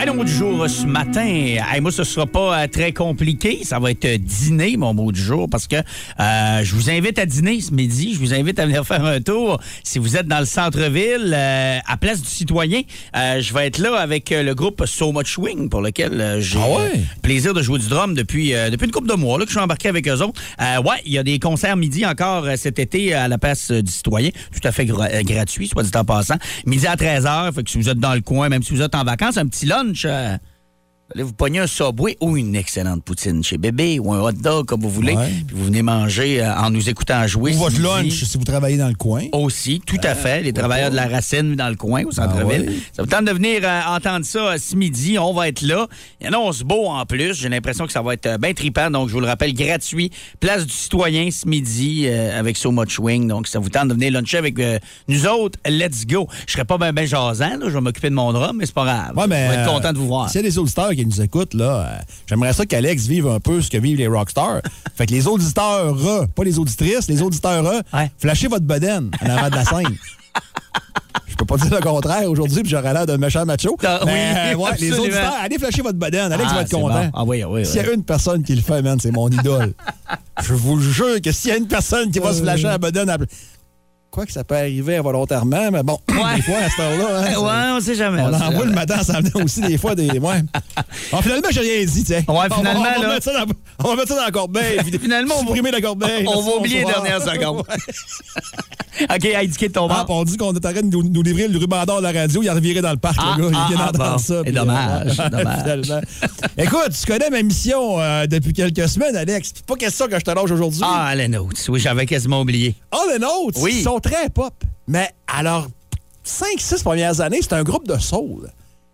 Allez, mot du jour euh, ce matin. Hey, moi, ce sera pas euh, très compliqué. Ça va être euh, dîner, mon mot du jour, parce que euh, je vous invite à dîner ce midi. Je vous invite à venir faire un tour. Si vous êtes dans le centre-ville, euh, à Place du Citoyen, euh, je vais être là avec le groupe So Much Swing, pour lequel j'ai Ah ouais? plaisir de jouer du drum depuis, euh, depuis une couple de mois là, que je suis embarqué avec eux autres. Euh, ouais, il y a des concerts midi encore cet été à la Place du Citoyen. Tout à fait gra- gratuit, soit dit en passant. Midi à 13h. Fait que si vous êtes dans le coin, même si vous êtes en vacances, un petit lunch. Euh, Allez vous pogner un Subway ou une excellente poutine chez Bébé ou un hot dog comme vous voulez. Ouais. Puis vous venez manger euh, en nous écoutant jouer. Ou votre lunch, si vous travaillez dans le coin. Aussi, tout à fait. Les travailleurs de la racine dans le coin, au centre-ville. Ah. Ça vous tente de venir euh, entendre ça euh, ce midi. On va être là. Il y en a 11 beau en plus. J'ai l'impression que ça va être euh, bien trippant. Donc, je vous le rappelle, gratuit. Place du citoyen ce midi euh, avec So Much Wing. Donc, ça vous tente de venir luncher avec euh, nous autres. Let's go. Je serai pas bien ben jasant. là. Je vais m'occuper de mon drum, mais c'est pas grave. Ouais, mais, je vais être euh, content de vous voir. S'il y a des auditeurs qui nous écoutent, là, euh, j'aimerais ça qu'Alex vive un peu ce que vivent les rockstars. fait que les auditeurs, pas les auditrices, les auditeurs, Ouais. flashez votre bedaine en avant de la scène. Je peux pas dire le contraire aujourd'hui, puis j'aurais l'air d'un méchant macho. Ah, oui, mais, euh, ouais, les auditeurs, allez flasher votre bedaine. Alex Ah, va être content. bon. Ah oui, ah oui, S'il y oui. a une personne qui le fait, man, c'est mon idole. Je vous le jure que s'il y a une personne qui va se flasher la bedaine, quoi que ça peut arriver involontairement, mais bon, Ouais. des fois, à cette heure-là, hein, Ouais, on sait jamais. on sait envoie le matin, ça venait aussi des fois des. Ouais. Bon, finalement, j'ai rien dit, tiens. Ouais, finalement, on va, on va là- mettre ça dans, on va mettre ça dans la corbeille. Finalement, on va- supprimer la corbeille. On va oublier les dernières secondes. OK, indiqué de ton Ah, on dit qu'on est en train de nous, nous livrer le ruban d'or de la radio. Il a reviré dans le parc, Ah, le gars. ah, il vient ah, d'entendre bon. ça. Et dommage, euh, dommage. Écoute, tu connais ma mission euh, depuis quelques semaines, Alex. Pas question que je te lâche aujourd'hui. Ah, les notes. Oui, j'avais quasiment oublié. Oh, les nôtres, Oui. ils sont très pop. Mais alors, 5-6 premières années, c'est un groupe de soul.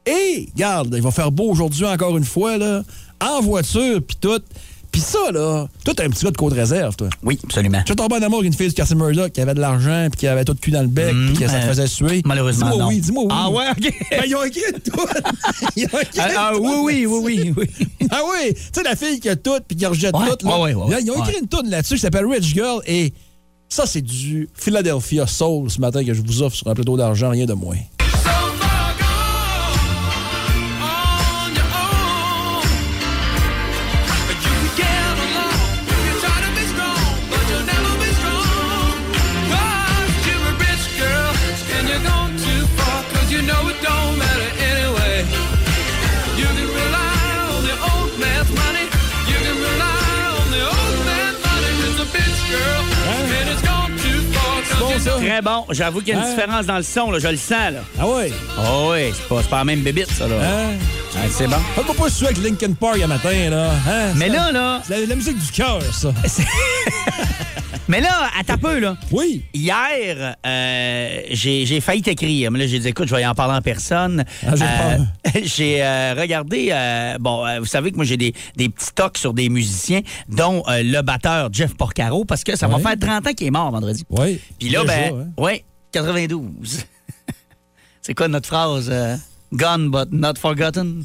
Et, regarde, il va faire beau aujourd'hui encore une fois, là, en voiture, puis tout. Puis ça, là, toi, t'es un petit gars de Côte-Réserve, toi. Oui, absolument. Tu tombé en amour avec une fille de Cassie Murdoch qui avait de l'argent, puis qui avait tout le cul dans le bec, puis que ça te euh, faisait suer? Malheureusement, Dis-moi oui, dis-moi oui. Ah ouais, OK. Ben, ils ont écrit tout. Ils ont écrit Ah, ah, oui, oui, oui, oui, oui. Ah oui, tu sais, la fille qui a tout puis qui rejette Ouais, tout. Là. ouais, ouais. Là, ils ont écrit une toune là-dessus qui s'appelle Rich Girl et ça, c'est du Philadelphia Soul ce matin que je vous offre sur un plateau d'argent, rien de moins. Très bon. J'avoue qu'il y a une Hein? différence dans le son, là. Je le sens, là. Ah ouais. Oh oui, c'est pas, pas la même bébite, ça, là. Hein? Ah, c'est bon. Faites-moi pas suer avec Linkin Park un matin, là. Hein? Mais là, là, C'est la, la musique du cœur, ça. mais là, à ta peu, là. Oui. Hier, euh, j'ai j'ai failli t'écrire, mais là, j'ai dit, écoute, je vais y en parler en personne. Ah, j'ai Euh, j'ai euh, regardé, bon, vous savez que moi, j'ai des, des petits tocs sur des musiciens, dont le batteur Jeff Porcaro, parce que ça va Ouais. faire 30 ans qu'il est mort vendredi. Oui. Puis là, Déjà, ben, hein. ouais, 92. C'est quoi notre phrase? Gone but not forgotten?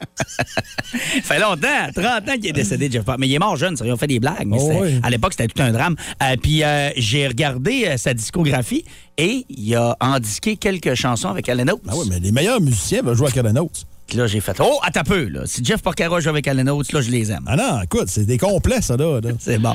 fait longtemps, 30 ans qu'il est décédé, Jeff Porcaro. Mais il est mort jeune, ça, ils ont fait des blagues. Mais Oh, oui. à l'époque, c'était tout un drame. Euh, puis euh, j'ai regardé euh, sa discographie et il a endisqué quelques chansons avec Allen Oates. Ah oui, mais les meilleurs musiciens veulent jouer avec Kevin Oates. Puis là, j'ai fait Oh, à ta peu, là. Si Jeff Porcaro joue avec Allen Oates, là, je les aime. Ah non, écoute, c'est des complets, ça, là. là. C'est bon.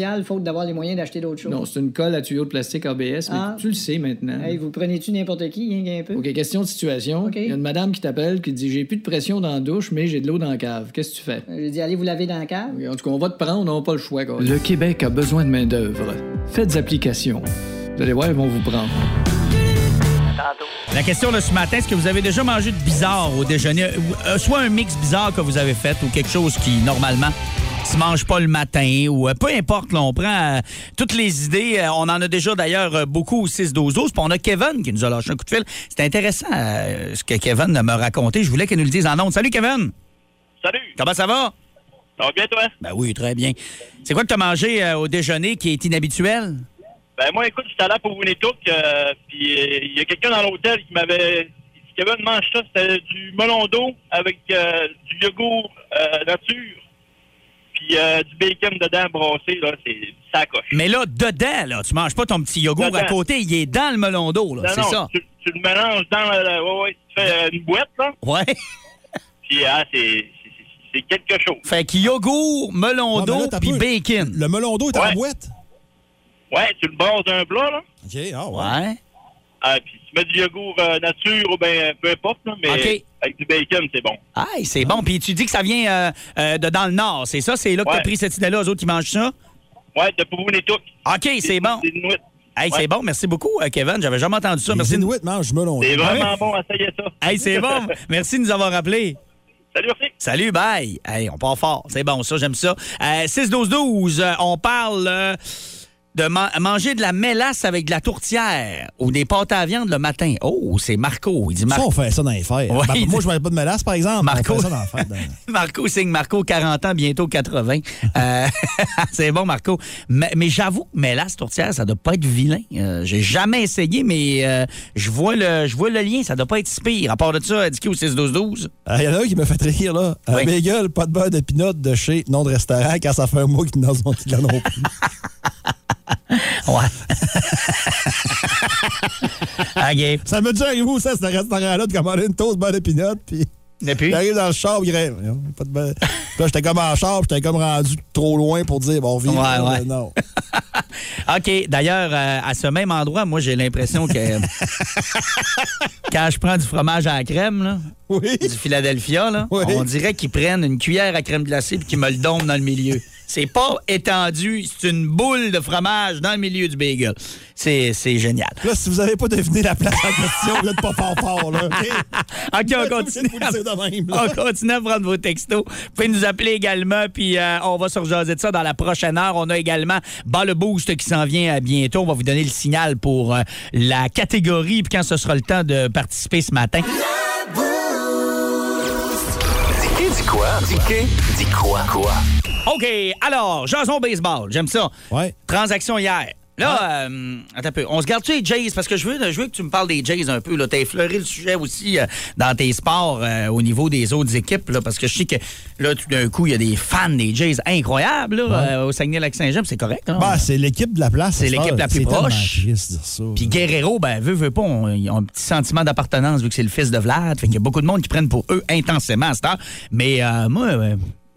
Faute d'avoir les moyens d'acheter d'autres choses? Non, c'est une colle à tuyaux de plastique ABS, mais Ah. tu le sais maintenant. Hey, vous prenez-tu n'importe qui, rien qu'un peu? OK, question de situation. OK. Il y a une madame qui t'appelle qui dit J'ai plus de pression dans la douche, mais j'ai de l'eau dans la cave. Qu'est-ce que tu fais? J'ai dit, allez vous laver dans la cave? En tout cas, on va te prendre, on n'a pas le choix. quoi. Le Québec a besoin de main-d'œuvre. Faites application. Vous allez voir, ils vont vous prendre. La question de ce matin, est-ce que vous avez déjà mangé de bizarre au déjeuner? Euh, soit un mix bizarre que vous avez fait ou quelque chose qui, normalement, se mange pas le matin ou euh, peu importe, là, on prend euh, toutes les idées. Euh, on en a déjà d'ailleurs beaucoup au 6 12 12 Puis on a Kevin qui nous a lâché un coup de fil. C'est intéressant euh, ce que Kevin m'a raconté. Je voulais qu'il nous le dise en ondes. Salut Kevin! Salut, Comment ça va? ça va bien toi? Ben oui, très bien. C'est quoi que tu as mangé au déjeuner qui est inhabituel? Ben moi écoute, j'étais allé pour Winnetook, euh, puis il y a quelqu'un dans l'hôtel qui m'avait dit Kevin mange ça, c'était du melon d'eau avec euh, du yogourt euh, nature, puis euh, du bacon dedans brassé, là, c'est ça coche. Mais là, dedans, là, tu manges pas ton petit yogourt Dedans. à côté, il est dans le melon d'eau, là. Non, C'est non, ça? Tu, tu le mélanges dans le, ouais, ouais, tu fais euh, une boîte, là, Ouais. puis ah, c'est, c'est, quelque chose. Fait que yogourt, melon d'eau, puis bacon. Le melon d'eau est en Ouais. boîte? Ouais, tu le brasses d'un plat, là, OK, ah ouais. Ouais. ah, puis tu mets du yogourt euh, nature ou ben peu importe, là, mais OK. Avec du bacon, c'est bon. Aïe, c'est bon. Puis tu dis que ça vient euh, euh, de dans le Nord, c'est ça? C'est là que t'as Ouais. pris cette idée-là, eux autres qui mangent ça? Ouais, de pour Winnetook. OK, c'est bon. Des Inuits. Hey, Ouais. c'est bon. Merci beaucoup, euh, Kevin. J'avais jamais entendu ça. Les Merci. Inuits mangent melon C'est d'eau. vraiment bon, essayez ça. Hey, c'est bon. Merci de nous avoir rappelés. Salut, merci. Salut, bye. Hey, on part fort. C'est bon, ça, j'aime ça. Euh, 6-12-12, euh, on parle euh, de man- manger de la mélasse avec de la tourtière ou des pâtes à viande le matin. Oh, c'est Marco. Il dit Ça, Marco. on fait ça dans les. Ouais, Ben, il moi, je ne mange pas de mélasse, par exemple. Marco. On fait ça dans les dans- Marco signe Marco, 40 ans, bientôt 80. Euh, c'est bon, Marco. Mais, mais j'avoue mélasse tourtière, ça doit pas être vilain. Euh, J'ai jamais essayé, mais euh, je vois le je vois le lien. Ça doit pas être si pire. À part de ça, indiqué au 6-12-12. Ah, Il y en a un qui me fait rire, là. Un Oui. bagel, pas de beurre de pinot de chez nom de restaurant, quand ça fait un mois qu'il petit non plus. Ouais. OK. Ça m'a déjà arrivé aussi à ce restaurant-là de commander une toast de pinot, puis Et puis? j'arrive dans le char, il rêve. Pas de Là, j'étais comme en char, puis j'étais comme rendu trop loin pour dire, bon, vive. Ouais, ouais. Non. OK. D'ailleurs, euh, à ce même endroit, moi, j'ai l'impression que quand je prends du fromage à la crème, là, Oui. du Philadelphia, là, Oui. on dirait qu'ils prennent une cuillère à crème glacée et qu'ils me le donnent dans le milieu. C'est pas étendu, c'est une boule de fromage dans le milieu du bagel. C'est c'est génial. Là, si vous n'avez pas deviné la place en question, vous n'êtes pas fort fort, là. OK? On continue. Vous le dire de même, là. On continue à prendre vos textos. Vous pouvez nous appeler également, puis euh, on va se rejaser de ça dans la prochaine heure. On a également Bas le Boost qui s'en vient à bientôt. On va vous donner le signal pour euh, la catégorie, puis quand ce sera le temps de participer ce matin. Dis quoi? Dis que? Dis quoi? Quoi? OK, alors, Jason Baseball, j'aime ça. Ouais. Transaction hier. Là, euh, attends un peu. On se garde-tu les Jays? Parce que je veux, je veux que tu me parles des Jays un peu. Tu as effleuré le sujet aussi euh, dans tes sports euh, au niveau des autres équipes. Là, parce que je sais que là, tout d'un coup, il y a des fans des Jays incroyables là, euh, au Saguenay-Lac-Saint-Jean. C'est correct. Là. Bah, c'est l'équipe de la place. C'est l'équipe la plus proche. Puis Guerrero, ben, veut, veut pas, ils ont un petit sentiment d'appartenance vu que c'est le fils de Vlad. Fait qu'il y a beaucoup de monde qui prennent pour eux intensément à cette heure. Mais euh, moi,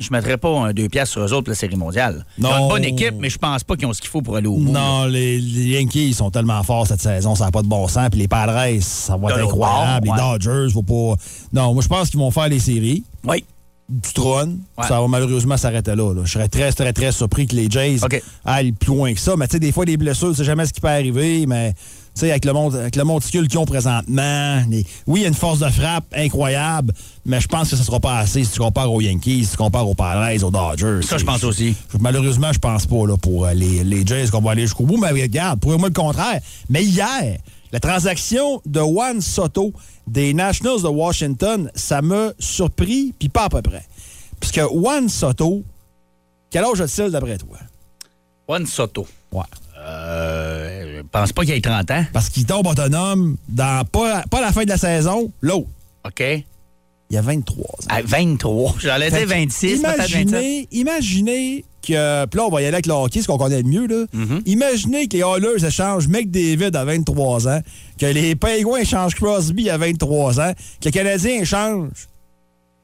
je mettrais pas un deux piastres sur eux autres pour la Série mondiale. Ils ont une bonne équipe, mais je pense pas qu'ils ont ce qu'il faut pour aller au bout. Non, les, les Yankees ils sont tellement forts cette saison, ça n'a pas de bon sens. Puis les Padres, ça va être incroyable. bord, Les Dodgers, faut pas. Non, moi je pense qu'ils vont faire les séries. Oui. Du trône. Ouais. Ça va malheureusement s'arrêter là, là. Je serais très, très, très surpris que les Jays aillent plus loin que ça. Mais tu sais, des fois, des blessures, tu sais jamais ce qui peut arriver, mais. Tu sais, avec le, monde, avec le monticule qu'ils ont présentement, les- oui, il y a une force de frappe incroyable, mais je pense que ce ne sera pas assez si tu compares aux Yankees, si tu compares aux Padres, aux Dodgers. Ça, je pense aussi. Malheureusement, je pense pas là, pour euh, les, les Jays qu'on va aller jusqu'au bout. Mais regarde, prouvez-moi le contraire. Mais hier, la transaction de Juan Soto des Nationals de Washington, ça m'a surpris, puis pas à peu près. Puisque Juan Soto, quel âge a-t-il d'après toi? Juan Soto. Ouais. Euh, je pense pas qu'il ait 30 ans. Parce qu'il tombe autonome dans pas, pas la fin de la saison, l'autre. OK. Il a 23 ans. À 23. J'allais dire Fait que 26, peut-être 27. imaginez, imaginez que. Puis là, on va y aller avec le hockey, ce qu'on connaît le mieux. Là. Mm-hmm. Imaginez que les Oilers échangent McDavid à 23 ans, que les Penguins échangent Crosby à 23 ans, que les Canadiens échangent.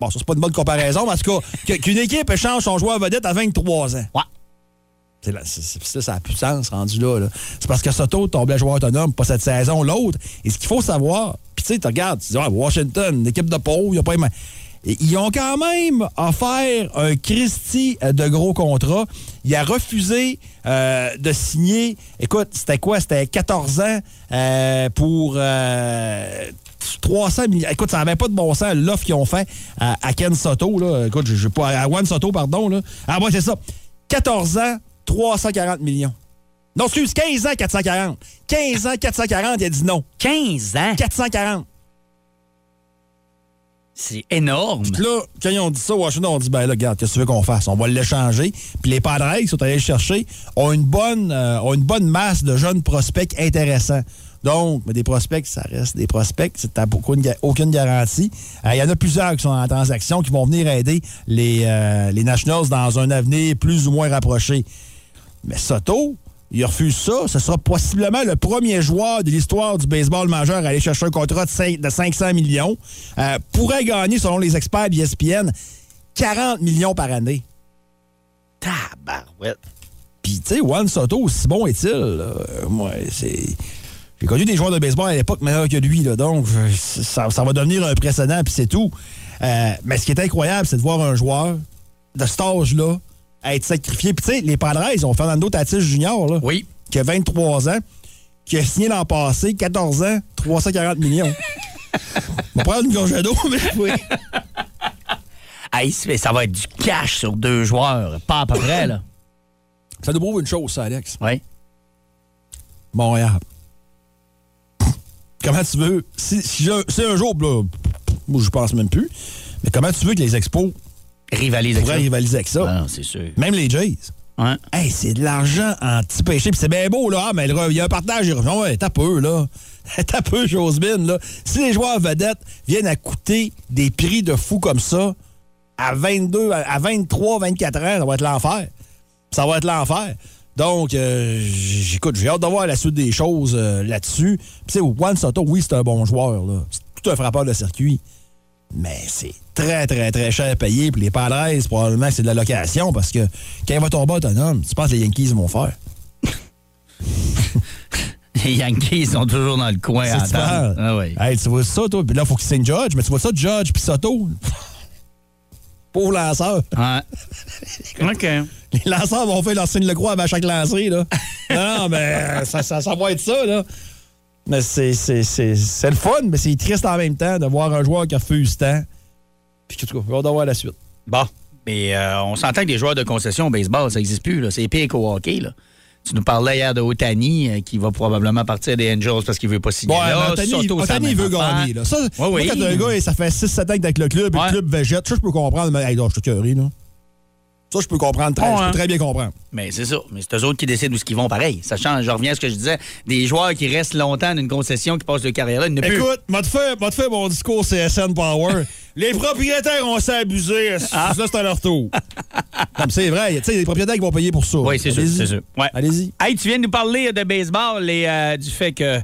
Bon, ça, c'est pas une bonne comparaison, mais en tout cas, qu'une équipe échange son joueur vedette à 23 ans. Ouais. C'est c'est ça la puissance rendu là. là. C'est parce que Soto tombait joueur autonome, pas cette saison, l'autre. Et ce qu'il faut savoir, tu sais, tu regardes, tu dis, Washington, une équipe de pauvres, il a pas aimé. Ils ont quand même offert un Christie euh, de gros contrat. Il a refusé euh, de signer. Écoute, c'était quoi? C'était 14 ans euh, pour euh, 300 millions. Écoute, ça n'avait pas de bon sens, l'offre qu'ils ont fait à, Ken Soto. Là. Écoute, je, je pas à Juan Soto, pardon. Ah, ouais, c'est ça. 14 ans, 340 millions. Non, excuse, 15 ans, 440. 15 ans, 440, il a dit non. 15 ans? 440. C'est énorme. Puis là, quand ils ont dit ça, Washington, on dit, ben là, regarde, qu'est-ce que tu veux qu'on fasse? On va l'échanger. Puis les Padres qui sont allés le chercher ont une bonne, euh, ont une bonne masse de jeunes prospects intéressants. Donc, mais des prospects, ça reste des prospects. Aucune, ga- aucune garantie. Euh, Il y en a plusieurs qui sont en transaction qui vont venir aider les, euh, les Nationals dans un avenir plus ou moins rapproché. Mais Soto, il refuse ça. Ce sera possiblement le premier joueur de l'histoire du baseball majeur à aller chercher un contrat de, cinq- de 500 millions. Euh, pourrait gagner, selon les experts d'ESPN, 40 millions par année. Tabarouette. Puis, tu sais, Juan Soto, aussi bon est-il? Euh, moi, c'est... J'ai connu des joueurs de baseball à l'époque meilleurs que lui, là, donc ça, ça va devenir un précédent, puis c'est tout. Euh, mais ce qui est incroyable, c'est de voir un joueur de cet âge-là être sacrifié. Puis, tu sais, les Padres, ils ont Fernando Tatis Jr., là, Oui. qui a 23 ans, qui a signé l'an passé, 14 ans, 340 millions. On va prendre une d'eau, mais oui. Hey, ça va être du cash sur deux joueurs. Pas à peu près, là. Ça nous prouve une chose, ça, Alex. Oui. Montréal. Comment tu veux. Si, si un jour, là, moi, je pense même plus, mais comment tu veux que les expos Avec ça. rivaliser avec ça? Ah c'est sûr. Même les Jays. Ouais. Hey, c'est de l'argent anti-péché. Puis c'est bien beau, là. Ah, mais il y a un partage. Il revient. Ouais, t'as peu, là. T'as peu, là. Si les joueurs vedettes viennent à coûter des prix de fou comme ça, à 22, à- à 23, 24 ans, ça va être l'enfer. Ça va être l'enfer. Donc, euh, j- écoute, j'ai hâte de voir la suite des choses euh, là-dessus. Puis, tu sais, Juan Soto, oui, c'est un bon joueur, là. C'est tout un frappeur de circuit. Mais c'est très, très, très cher à payer. Puis les Padres, probablement que c'est de la location parce que quand il va tomber autonome, tu penses que les Yankees vont faire? Les Yankees sont toujours dans le coin à attendre. Ah oui. Hey, tu vois ça, toi? Puis là, il faut qu'il signe Judge. Mais tu vois ça, Judge puis Soto? Pauvre lanceur. Ouais. OK. Les lanceurs vont faire leur signe le croix à chaque lancée, là. non, non, mais ça, ça, ça va être ça, là. Mais c'est, c'est, c'est, c'est le fun, mais c'est triste en même temps de voir un joueur qui refuse tant. Puis, en tout cas, on va voir la suite. Bon. Mais euh, on s'entend que les joueurs de concession au baseball, ça n'existe plus. là. C'est pire qu'au hockey. Là. Tu nous parlais hier de Otani euh, qui va probablement partir des Angels parce qu'il veut pas signer Ouais, là. mais Otani, veut gagner. Là. Ça, moi, oui. quand un gars, ça fait 6-7 ans avec le club, et Ouais. le club végète, ça, je peux comprendre. Mais, hey, là, je suis curé, là. Ça, je peux comprendre très, je hein. peux très bien comprendre. Mais c'est ça. Mais c'est eux autres qui décident où ce qu'ils vont pareil. Ça change. Je reviens à ce que je disais. Des joueurs qui restent longtemps d'une concession qui passent de carrière là, plus. Écoute, m'a te fait, mon discours CSN Power. Les propriétaires ont s'est abusé. Ah. Ça, c'est à leur tour. Comme c'est vrai, tu sais, les propriétaires qui vont payer pour ça. Oui, c'est sûr, Allez-y. c'est sûr. Ouais. Allez-y. Hey, tu viens de nous parler de baseball et euh, du fait que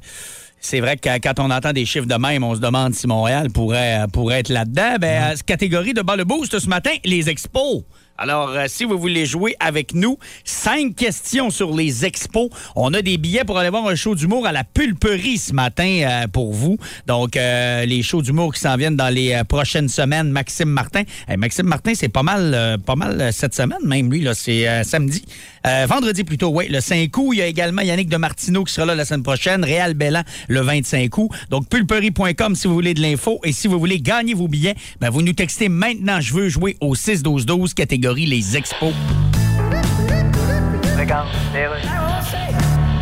c'est vrai que quand on entend des chiffres de même, on se demande si Montréal pourrait, euh, pourrait être là-dedans. Ben, euh, catégorie de bas le boost ce matin, les expos. Alors, euh, si vous voulez jouer avec nous, cinq questions sur les expos. On a des billets pour aller voir un show d'humour à la pulperie ce matin euh, pour vous. Donc, euh, les shows d'humour qui s'en viennent dans les euh, prochaines semaines. Maxime Martin. Maxime Martin, c'est pas mal, pas mal cette semaine, même lui, là, c'est samedi. Vendredi plutôt, oui, le 5 août. Il y a également Yannick de Martineau qui sera là la semaine prochaine. Réal Bellan le 25 août. Donc, pulperie.com si vous voulez de l'info. Et si vous voulez gagner vos billets, ben, vous nous textez maintenant. Je veux jouer au 6-12-12, catégorie les expos.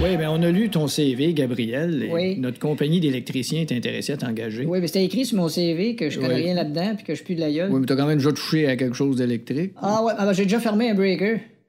Oui, mais on a lu ton CV, Gabriel. et Oui. Notre compagnie d'électriciens est intéressée à t'engager. Oui, mais c'était écrit sur mon CV que je connais Oui. rien là-dedans puis que je pue de la gueule. Oui, mais t'as quand même déjà touché à quelque chose d'électrique. Ah ouais, ah ben, j'ai déjà fermé un breaker.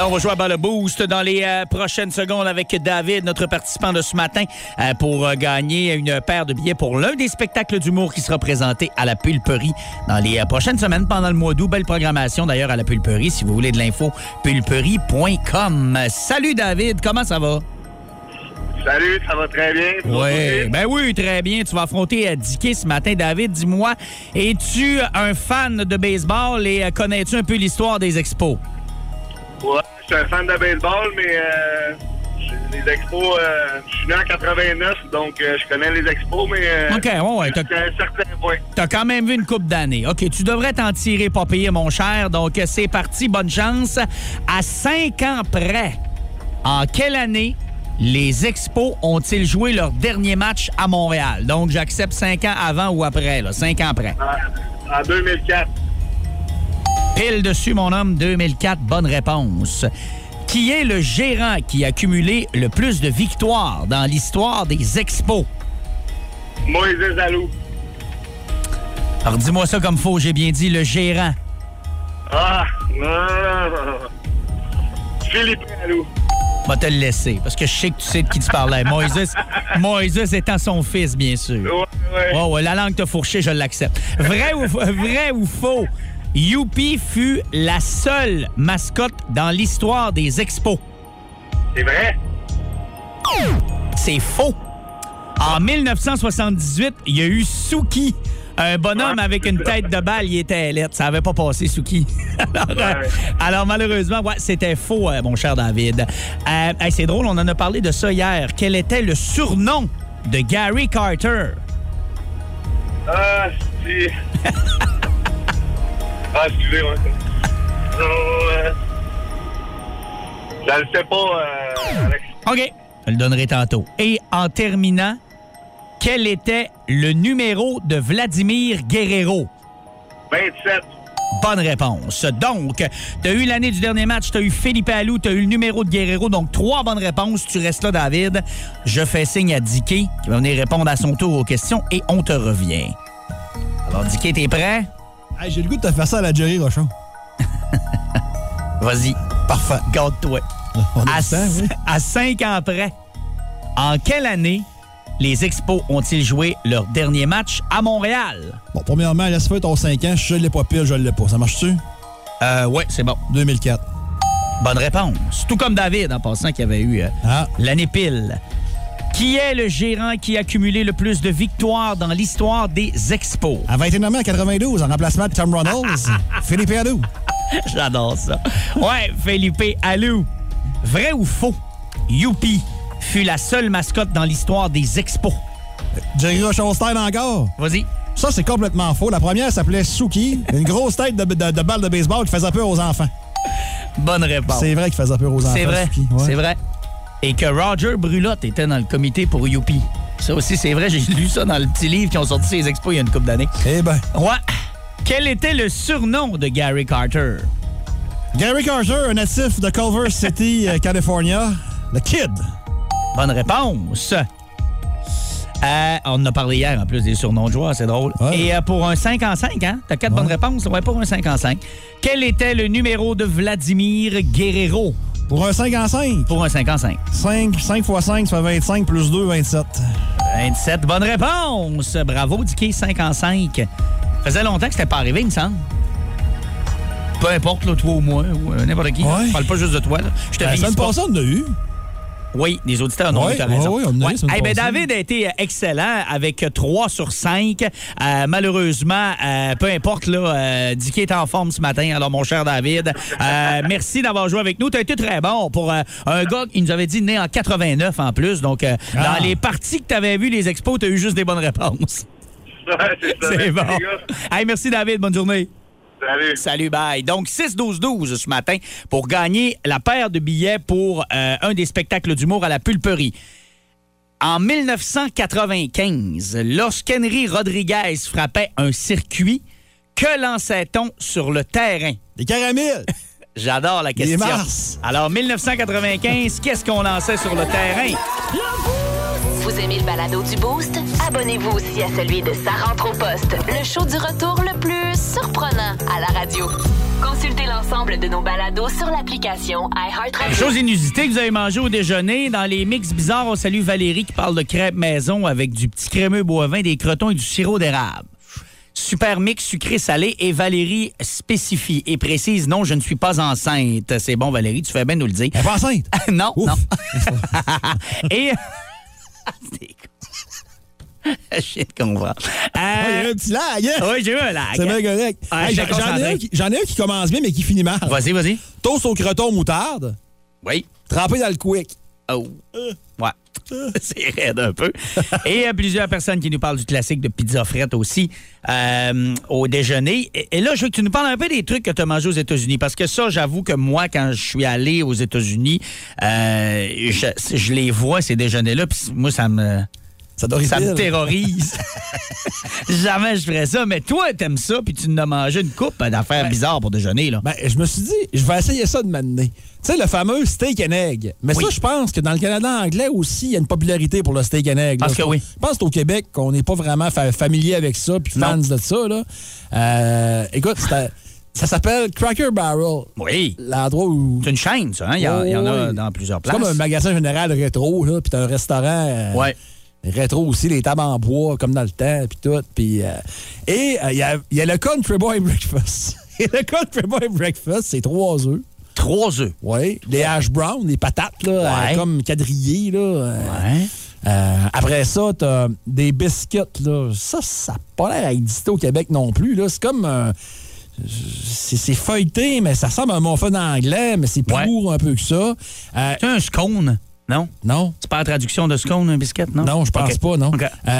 Alors, on va jouer à Bas le Boost dans les euh, prochaines secondes avec David, notre participant de ce matin, euh, pour euh, gagner une paire de billets pour l'un des spectacles d'humour qui sera présenté à la Pulperie dans les prochaines semaines pendant le mois d'août. Belle programmation d'ailleurs à la Pulperie. Si vous voulez de l'info, pulperie.com. Salut David, comment ça va? Salut, ça va très bien. Oui, ben oui, très bien. Tu vas affronter Dicky ce matin. David, dis-moi, es-tu un fan de baseball et connais-tu un peu l'histoire des expos? Ouais, je suis un fan de baseball, mais euh, les expos, euh, je suis né en 89, donc euh, je connais les expos, mais OK, ouais, ouais, t'as- un certain point. T'as quand même vu une coupe d'années. OK, tu devrais t'en tirer pas payer, mon cher. Donc, c'est parti. Bonne chance. À cinq ans près, en quelle année les Expos ont-ils joué leur dernier match à Montréal? Donc, j'accepte cinq ans avant ou après, là. Cinq ans après. En 2004, Pile dessus, mon homme, 2004. Bonne réponse. Qui est le gérant qui a cumulé le plus de victoires dans l'histoire des Expos? Moïse Alou. Alors, dis-moi ça comme faux. J'ai bien dit le gérant. Ah, non, non, non, non. Philippe Alou. va te le laisser, parce que je sais que tu sais de qui tu parlais. Moïse, Moïse étant son fils, bien sûr. Ouais, ouais. Ouais, ouais, la langue t'a fourché, je l'accepte. Vrai ou, vrai ou faux? Youpi fut la seule mascotte dans l'histoire des expos. C'est vrai? C'est faux. En 1978, il y a eu Suki, un bonhomme Ouais, avec une tête de balle. Il était lettre. Ça n'avait pas passé, Suki. alors, euh, alors, malheureusement, ouais, c'était faux, euh, mon cher David. Euh, hey, c'est drôle, on en a parlé de ça hier. Quel était le surnom de Gary Carter? Ah, c'est... ah, excusez-moi. Non, euh... Je le sais pas, euh, Alex. OK. Je le donnerai tantôt. Et en terminant, quel était le numéro de Vladimir Guerrero? 27. Bonne réponse. Donc, tu as eu l'année du dernier match, tu as eu Philippe Allou, tu as eu le numéro de Guerrero. Donc, trois bonnes réponses. Tu restes là, David. Je fais signe à Dicky qui va venir répondre à son tour aux questions et on te revient. Alors, Dicky, t'es prêt? Hey, J'ai le goût de te faire ça à la Jerry Rochon. Vas-y. Parfait. Garde-toi. À, oui. à cinq ans près, en quelle année les Expos ont-ils joué leur dernier match à Montréal? Bon, premièrement, laisse faire ton 5 ans. Je l'ai pas pile, je l'ai pas. Ça marche-tu? Euh, ouais, c'est bon. 2004. Bonne réponse. Tout comme David, en passant, qui avait eu euh, Ah. l'année pile. Qui est le gérant qui a cumulé le plus de victoires dans l'histoire des Expos? À 21 nommé en 92, en remplacement de Tom Ronalds, Philippe Adou. J'adore ça. Ouais, Felipe Alou. Vrai ou faux? Youpi fut la seule mascotte dans l'histoire des Expos. Jerry Rochon style encore. Vas-y. Ça, c'est complètement faux. La première s'appelait Suki, une grosse tête de, de- de balle de baseball qui faisait peur aux enfants. Bonne réponse. C'est vrai qu'il faisait peur aux enfants. C'est vrai. Ouais. C'est vrai. Et que Roger Brulotte était dans le comité pour Youpi. Ça aussi, c'est vrai. J'ai lu ça dans le petit livre qui ont sorti ces expos il y a une couple d'années. Eh ben, Ouais. Quel était le surnom de Gary Carter? Gary Carter, un natif de Culver City, euh, California. Le Kid. Bonne réponse. Euh, on en a parlé hier en plus des surnoms de joueurs, c'est drôle. Ouais. Et euh, pour un 5 en 5, hein? T'as quatre Ouais. bonnes réponses? Ouais, pour un 5 en 5. Quel était le numéro de Vladimir Guerrero? Pour un 5 en 5. Pour un 5 en 5. 5, 5 x 5, ça fait 25 plus 2, 27. 27. Bonne réponse. Bravo, Dicky, 5 en 5. Faisait longtemps que c'était pas arrivé, il me semble. Peu importe, là, toi ou moi, ou euh, n'importe qui. Ouais. Je parle pas juste de toi. Là. Je te La vise pas. on en a eu. Oui, les auditeurs en ont eu, raison. ouais, semaine Eh ben. David a été excellent avec 3 sur 5. Euh, malheureusement, euh, peu importe, là, euh, Dicky est en forme ce matin. Alors, mon cher David, merci d'avoir joué avec nous. Tu as été très bon pour un gars qui nous avait dit né en 89 en plus. Donc, Ah. dans les parties que tu avais vues, les expos, tu as eu juste des bonnes réponses. Ouais, c'est bon. Hey, merci, David. Bonne journée. Salut. Salut, bye. Donc, 6-12-12 ce matin pour gagner la paire de billets pour euh, un des spectacles d'humour à la pulperie. En 1995, lorsqu'Henry Rodriguez frappait un circuit, que lançait-on sur le terrain? Des caramels. J'adore la question. Mars. Alors, 1995, qu'est-ce qu'on lançait sur le terrain? Vous aimez le balado du Boost? Abonnez-vous aussi à celui de Sa rentre au poste, le show du retour le plus surprenant à la radio. Consultez l'ensemble de nos balados sur l'application iHeartRadio. Chose inusitée que vous avez mangé au déjeuner. Dans les mix bizarres, on salue Valérie qui parle de crêpes maison avec du petit crémeux bovin, des crotons et du sirop d'érable. Super mix sucré-salé et Valérie spécifie et précise non, je ne suis pas enceinte. C'est bon, Valérie, tu fais bien nous le dire. Elle est pas enceinte? non, Ouf. non. et. C'est viens de comprendre. Ah, il y a Euh, un petit lag, hein? oui, j'ai eu un lag. C'est bien correct. Ah, Hey, j'en ai, un qui- j'en ai un qui commence bien, mais qui finit mal. Vas-y, vas-y. Toast au croton moutarde, Oui. trempé dans le quick. Oh. Ouais. C'est raide un peu. Et euh, plusieurs personnes qui nous parlent du classique de pizza frette aussi euh, au déjeuner. Et, et là, je veux que tu nous parles un peu des trucs que tu as mangés aux États-Unis. Parce que ça, j'avoue que moi, quand je suis allé aux États-Unis, euh, je, je les vois, ces déjeuners-là. Puis moi, ça me. Ça Ça me terrorise. Jamais je ferais ça. Mais toi, t'aimes ça, puis tu nous as mangé une coupe d'affaires bizarres pour déjeuner, là. Ben, je me suis dit, je vais essayer ça de m'amener. Tu sais, le fameux steak and egg. Mais Oui. ça, je pense que dans le Canada anglais aussi, il y a une popularité pour le steak and egg. là. Parce que oui. Je pense qu'au Québec, qu'on n'est pas vraiment fa- familier avec ça, puis fans de ça. Là. Euh, écoute, c'est- ça s'appelle Cracker Barrel. Oui. L'endroit où. C'est une chaîne, ça. hein? Il y, en- il y en a Oui. dans plusieurs C'est places. comme un magasin général rétro, là, puis t'as un restaurant. euh, Ouais. Rétro aussi, les tables en bois, comme dans le temps, puis tout. Puis, euh, et euh, il y, a, y a le Country Boy Breakfast. Et le Country Boy Breakfast, c'est trois œufs. Trois œufs. Oui. Les hash browns, les patates, là, Ouais. euh, comme quadrillées. Là, euh, Ouais. euh, après ça, t'as des biscuits. Là. Ça, ça n'a pas l'air à exister au Québec non plus. là. C'est comme... c'est feuilleté, mais ça ressemble à un muffin anglais, mais c'est plus Ouais. lourd un peu que ça. C'est un scone, non? non, C'est pas la traduction de scone, un biscuit, non? non, je pense pas, non.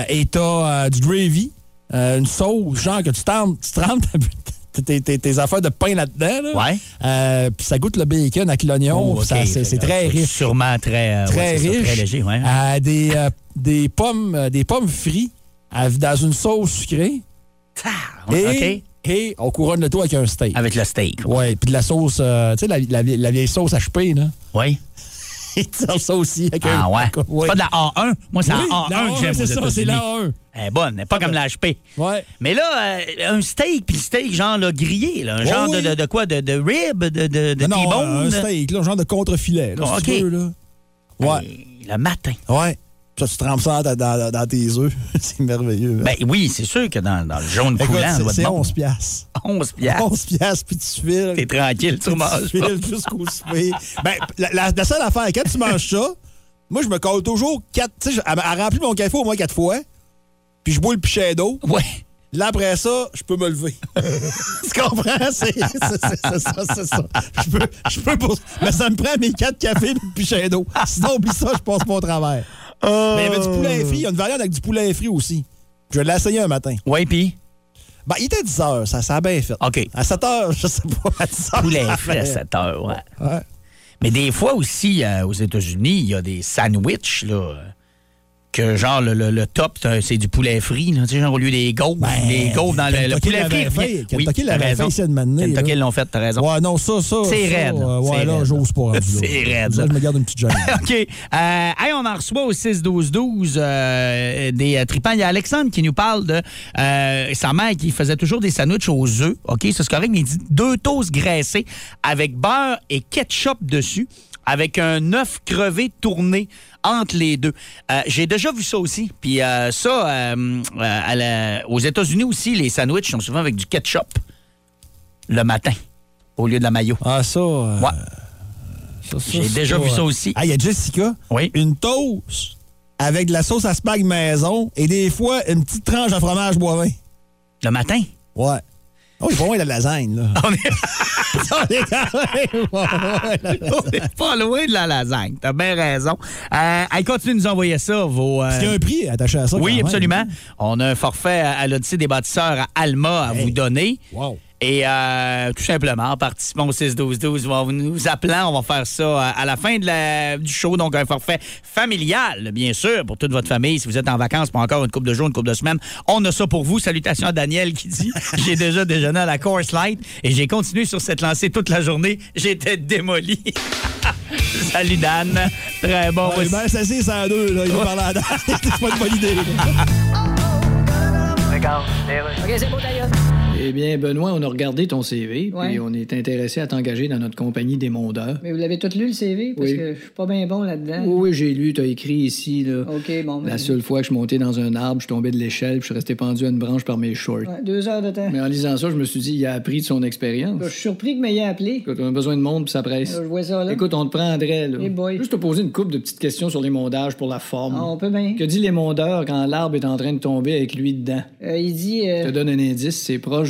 Et t'as du gravy, une sauce, genre que tu trempes, tu trempes tes, tes- tes affaires de pain là-dedans. là. Ouais. Euh, puis ça goûte le bacon avec l'oignon. Oh, puis ça- OK. c'est très riche. Sûrement très, euh, Très ouais, c'est ça, riche. très léger, ouais. Euh, des, euh, des pommes des pommes frites dans une sauce sucrée. Ah, Et, et on couronne le tout avec un steak. Avec le steak. Ouais, puis de la sauce, euh, tu sais, la, la vieille sauce HP, là. Oui. Ils servent ça aussi avec. Ah ouais. Ouais. C'est pas de la A1. Moi, c'est Oui, la A1 la que j'aime A1, aux c'est ça, c'est la A1. Elle est bonne, elle est pas comme la HP. Ouais. Mais là, euh, un steak, puis le steak, genre là, grillé, là, un genre oui. de, de, de quoi? De, de rib, de, de, de Non, un steak, là, un genre de contre-filet, là, Oh, si tu OK. veux, là. Ouais. Le matin. Ouais. Ça, tu trempes ça dans, dans- dans tes œufs. c'est merveilleux. hein. Ben oui, c'est sûr que dans, dans le jaune Écoute, coulant, c'est- va c'est être bon. 11 piastres. 11 piastres. 11 piastres, puis tu files. T'es tranquille, tu manges Tu files jusqu'au souper. Ben, la, la- la seule affaire, quand tu manges ça, moi, je me colle toujours quatre. Tu sais, elle, elle remplit mon café au moins quatre fois, puis je bois le pichet d'eau. Ouais. Là, après ça, je peux me lever. tu comprends? C'est ça, c'est ça. Je peux, je peux pour- Mais ça me prend mes quatre cafés et le pichet d'eau. Sinon, oublie ça, je passe pas au travers. Mais il y avait du poulet frit. Il y a une variante avec du poulet frit aussi. Je l'ai essayé un matin. Ouais, puis? Ben, il était 10 heures, ça, ça a bien fait. OK. À 7 heures, je sais pas, à 10 heures. poulet frit à fait- 7 heures, ouais. Ouais. Mais des fois aussi, euh, aux États-Unis, il y a des sandwichs, là, que genre, le, le- le top, c'est du poulet frit, là, tu sais, genre, au lieu des gaufres, Ben, des gaufres dans le, poulet frit. fait. revient- Kentucky l'avait fait ici une matinée, Kentucky là. l'ont fait, t'as raison. Ouais, non, ça, ça. C'est raide. euh, ouais, C'est là, j'ose pas. là. C'est raide, ça. je me garde une petite gêne. OK. Euh, hey, on en reçoit au 6-12-12 euh, des euh, tripants. Il y a Alexandre qui nous parle de euh, sa mère qui faisait toujours des sandwichs aux œufs. OK, ça c'est correct, mais il dit deux toasts graissés avec beurre et ketchup dessus, avec un œuf crevé tourné entre les deux. Euh, J'ai déjà vu ça aussi. Puis euh, ça, euh, à la- aux États-Unis aussi, les sandwichs sont souvent avec du ketchup le matin au lieu de la mayo. Ah, ça. Ouais. ça, ça, J'ai déjà vu ça aussi. Ah, il y a Jessica. Oui. Une toast avec de la sauce à spag maison et des fois une petite tranche de fromage bovin. Le matin? Ouais. Oh, il est pas loin de la lasagne, là. On est... On est pas loin de la lasagne. T'as bien raison. Euh, allez, continuez de nous envoyer ça, vos. euh, Est-ce qu'il y a un prix attaché à ça? Oui, même? absolument. On a un forfait à, à l'Odyssée des bâtisseurs à Alma à Hey. vous donner. Wow. Et euh, tout simplement, participant au 6-12-12, on va nous appelant, on va faire ça euh, à la fin de la- du show. Donc, un forfait familial, bien sûr, pour toute votre famille. Si vous êtes en vacances pour encore une couple de jours, une couple de semaines, on a ça pour vous. Salutations à Daniel qui dit J'ai déjà déjeuné à la Course Light et j'ai continué sur cette lancée toute la journée. J'étais démoli. Salut Dan. Très bon. Ouais, ben, c'est 6 à 2, là. Il va parler à Dan. C'est pas une bonne idée, là. OK, c'est beau, d'ailleurs. Eh bien, Benoît, on a regardé ton CV, Ouais. puis on est intéressé à t'engager dans notre compagnie des mondeurs. Mais vous l'avez tout lu, le CV? Parce Oui. que je suis pas bien bon là-dedans. Oui, oui, j'ai lu, t'as écrit ici, là. OK, bon. ben, La seule fois que je suis monté dans un arbre, je suis tombé de l'échelle, puis je suis resté pendu à une branche par mes shorts. ouais, deux heures de temps. Mais en lisant ça, je me suis dit, il a appris de son expérience. Je suis surpris que m'ayez appelé. Écoute, on a besoin de monde, puis ça presse. Je vois ça, là. Écoute, on te prendrait, là. Eh boy. Juste te poser une couple de petites questions sur les mondages pour la forme. Ah, on peut bien. Que dit les mondeurs quand l'arbre est en train de tomber avec lui dedans? Euh, il dit... euh, Je te donne un indice, c'est proche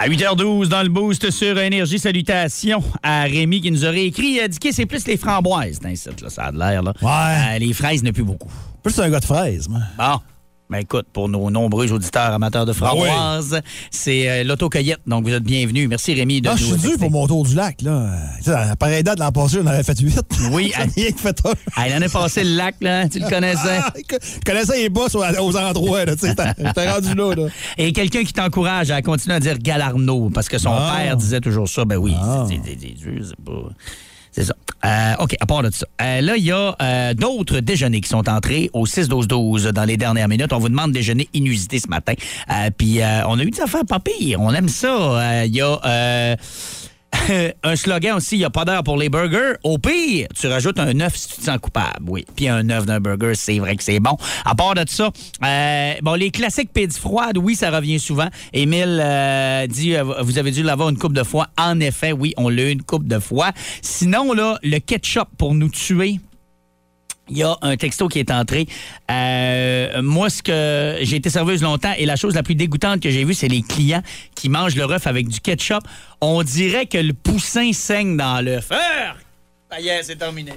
À 8h12 dans le boost sur Énergie, salutations à Rémi qui nous aurait écrit. Euh, Dicky, c'est plus les framboises, là, ça a de l'air. Là. Ouais. Euh, les fraises, n'a plus beaucoup. Plus un gars de fraise, moi. Bon. Ben écoute, pour nos nombreux auditeurs amateurs de framboises, c'est euh, l'autocueillette. Donc, vous êtes bienvenus. Merci, Rémi, de Ah, je suis dû pour mon tour du lac, là. Tu sais, à pareille date, l'an passé, j'en avais fait 8. Oui, que fait un. Ah, l'année passée, le lac, là, tu le connaissais. Je connaissais les boss aux, aux endroits, là. Tu sais, t'es rendu là, là. Et quelqu'un qui t'encourage à continuer à dire Galarno, parce que son Ah. père disait toujours ça. Ben oui, Ah. c'est pas... C'est ça. Euh, OK, à part de ça. euh, là, il y a euh, d'autres déjeuners qui sont entrés au 6-12-12 dans les dernières minutes. On vous demande déjeuner inusité ce matin. Euh, Puis euh, on a eu des affaires pas pires. On aime ça. Euh, Il y a... un slogan aussi, il n'y a pas d'heure pour les burgers. Au pire, tu rajoutes un œuf si tu te sens coupable, oui. Puis un œuf d'un burger, c'est vrai que c'est bon. À part de ça, euh, bon, les classiques pizza froide, oui, ça revient souvent. Émile euh, dit, euh, vous avez dû l'avoir une coupe de fois. En effet, oui, on l'a eu une coupe de fois. Sinon, là, le ketchup pour nous tuer, il y a un texto qui est entré. Euh, moi, ce que j'ai été serveuse longtemps et la chose la plus dégoûtante que j'ai vue, c'est les clients qui mangent le œuf avec du ketchup. On dirait que le poussin saigne dans l'œuf. Ça y est, c'est terminé.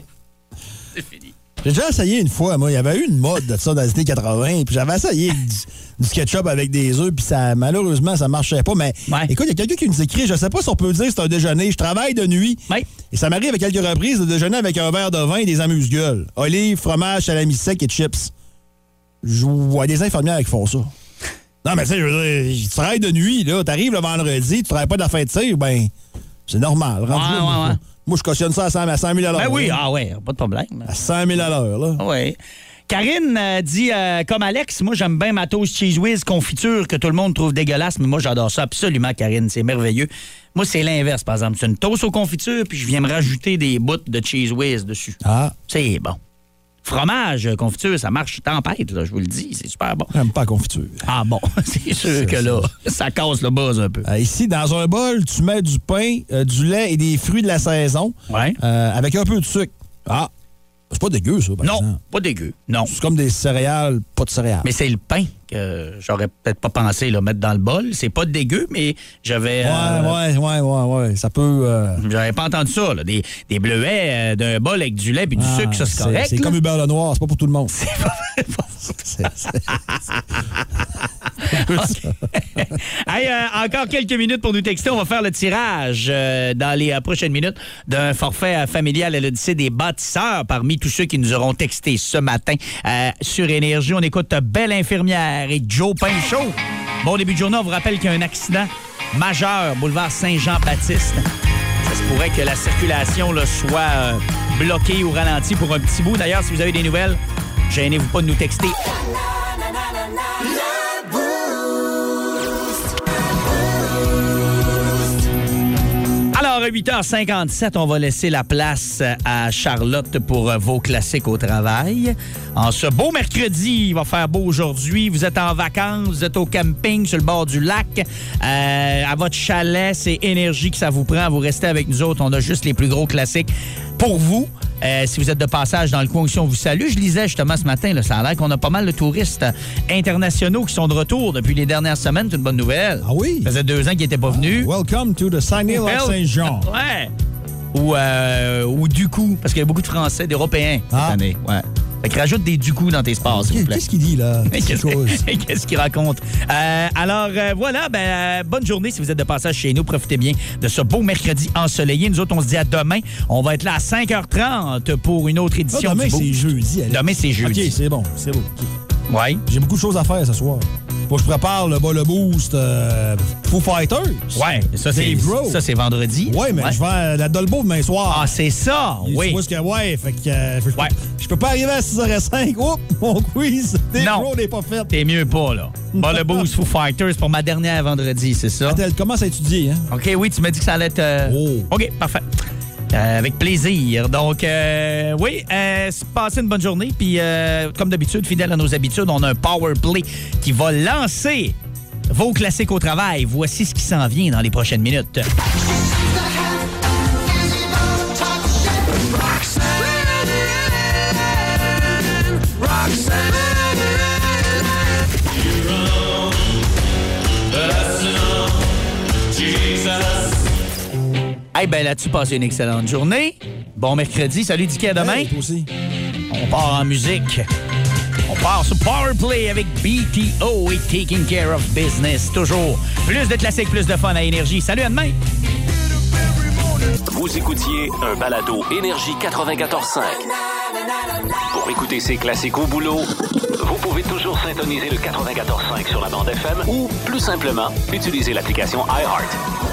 C'est fini. J'ai déjà essayé une fois, moi. Il y avait eu une mode de ça dans les années 80, puis j'avais essayé du, du ketchup avec des œufs, puis ça, malheureusement, ça marchait pas. Mais Ouais. écoute, il y a quelqu'un qui nous écrit, je sais pas si on peut dire que c'est un déjeuner. Je travaille de nuit. Ouais. Et ça m'arrive à quelques reprises de déjeuner avec un verre de vin et des amuse-gueules. Olive, fromage, salami sec et chips. Je vois des infirmières qui font ça. Non, mais tu sais, je veux dire, tu travailles de nuit, là. T'arrives le vendredi, tu travailles pas de la fin de tir, ben, c'est normal. Rendu Ouais, là, ouais, moi, je cautionne ça à 100, à 100 000 à l'heure. Ben oui, là. ah ouais, pas de problème. À 100 000 à l'heure, là. Oui. Karine euh, dit, euh, comme Alex, moi j'aime bien ma toast cheese whiz confiture que tout le monde trouve dégueulasse, mais moi j'adore ça absolument, Karine, c'est merveilleux. Moi c'est l'inverse, par exemple. C'est une toast aux confitures, puis je viens me rajouter des bouts de cheese whiz dessus. Ah, C'est bon. Fromage, euh, confiture, ça marche tempête, là, je vous le dis, c'est super bon. j'aime pas la confiture. Ah bon, c'est sûr que là, ça casse le buzz un peu. Euh, ici, dans un bol, tu mets du pain, euh, du lait et des fruits de la saison Ouais. euh, avec un peu de sucre. Ah, c'est pas dégueu, ça, par Non, exemple. pas dégueu. Non. C'est comme des céréales, pas de céréales. Mais c'est le pain que j'aurais peut-être pas pensé là, mettre dans le bol. C'est pas dégueu, mais j'avais. Ouais, euh, ouais, ouais, ouais, ouais. Ça peut. euh, J'avais pas entendu ça, là. Des, des bleuets euh, d'un bol avec du lait puis du ah, sucre, ça c'est correct. C'est là. comme Hubert Lenoir, c'est pas pour tout le monde. C'est- euh, encore quelques minutes pour nous texter. On va faire le tirage euh, dans les euh, prochaines minutes d'un forfait familial à l'Odyssée des bâtisseurs parmi tous ceux qui nous auront texté ce matin sur Énergie. On écoute Belle Infirmière et Joe Pinchot. Bon début de journée, on vous rappelle qu'il y a un accident majeur, boulevard Saint-Jean-Baptiste. Ça se pourrait que la circulation soit bloquée ou ralentie pour un petit bout. D'ailleurs, si vous avez des nouvelles, gênez-vous pas de nous texter. Alors, 8h57, on va laisser la place à Charlotte pour euh, vos classiques au travail. En ce beau mercredi, il va faire beau aujourd'hui. Vous êtes en vacances, vous êtes au camping sur le bord du lac. Euh, à votre chalet, c'est énergie que ça vous prend. Vous restez avec nous autres. On a juste les plus gros classiques pour vous. Euh, si vous êtes de passage dans le coin aussi, on vous salue. Je lisais justement ce matin, là, ça a l'air qu'on a pas mal de touristes internationaux qui sont de retour depuis les dernières semaines. C'est une bonne nouvelle. Ah oui? Ça faisait deux ans qu'ils n'étaient pas venus. Welcome to the Saguenay-Lac-Saint-Jean. Ouais. Ou, euh, ou du coup, parce qu'il y a beaucoup de Français, d'Européens cette Ah. année. Ouais. Fait que rajoute des du coup dans tes sports, s'il vous plaît. Qu'est-ce qu'il dit, là? Qu'est-ce qu'il raconte? Euh, alors, euh, voilà, ben, euh, bonne journée si vous êtes de passage chez nous. Profitez bien de ce beau mercredi ensoleillé. Nous autres, on se dit à demain. On va être là à 5h30 pour une autre Ah, édition demain, du Boost. c'est jeudi. allez. Demain, c'est jeudi. OK, c'est bon, c'est bon. Ouais. J'ai beaucoup de choses à faire ce soir. Que je prépare le, bas, le boost euh, Foo Fighters. Ouais, ça, c'est ça, c'est vendredi. Ouais, mais je vais à la Dolbo demain soir. Ah, c'est ça, Et oui. Tu vois ce que, ouais, fait que euh, je, peux- Ouais. je peux pas arriver à 6h05. Oups, mon quiz. Non. Grohl n'est pas fait. T'es mieux pas, là. Le Boost Foo Fighters pour ma dernière vendredi, c'est ça? Attends, elle commence à étudier, hein? OK, oui, tu m'as dit que ça allait être. euh, Oh. OK, parfait. Euh, avec plaisir. Donc, euh, oui, euh, passez une bonne journée. Puis, comme d'habitude, fidèle à nos habitudes, on a un Power Play qui va lancer vos classiques au travail. Voici ce qui s'en vient dans les prochaines minutes. Hey, ben là-dessus, passez une excellente journée. Bon mercredi. Salut, Dicky, à demain. Hey, toi aussi. On part en musique. On part sur Powerplay avec BTO et Taking Care of Business. Toujours plus de classiques, plus de fun à énergie. Salut, à demain. Vous écoutiez un balado Énergie 94.5. Pour écouter ces classiques au boulot, vous pouvez toujours syntoniser le 94.5 sur la bande FM ou, plus simplement, utiliser l'application iHeart.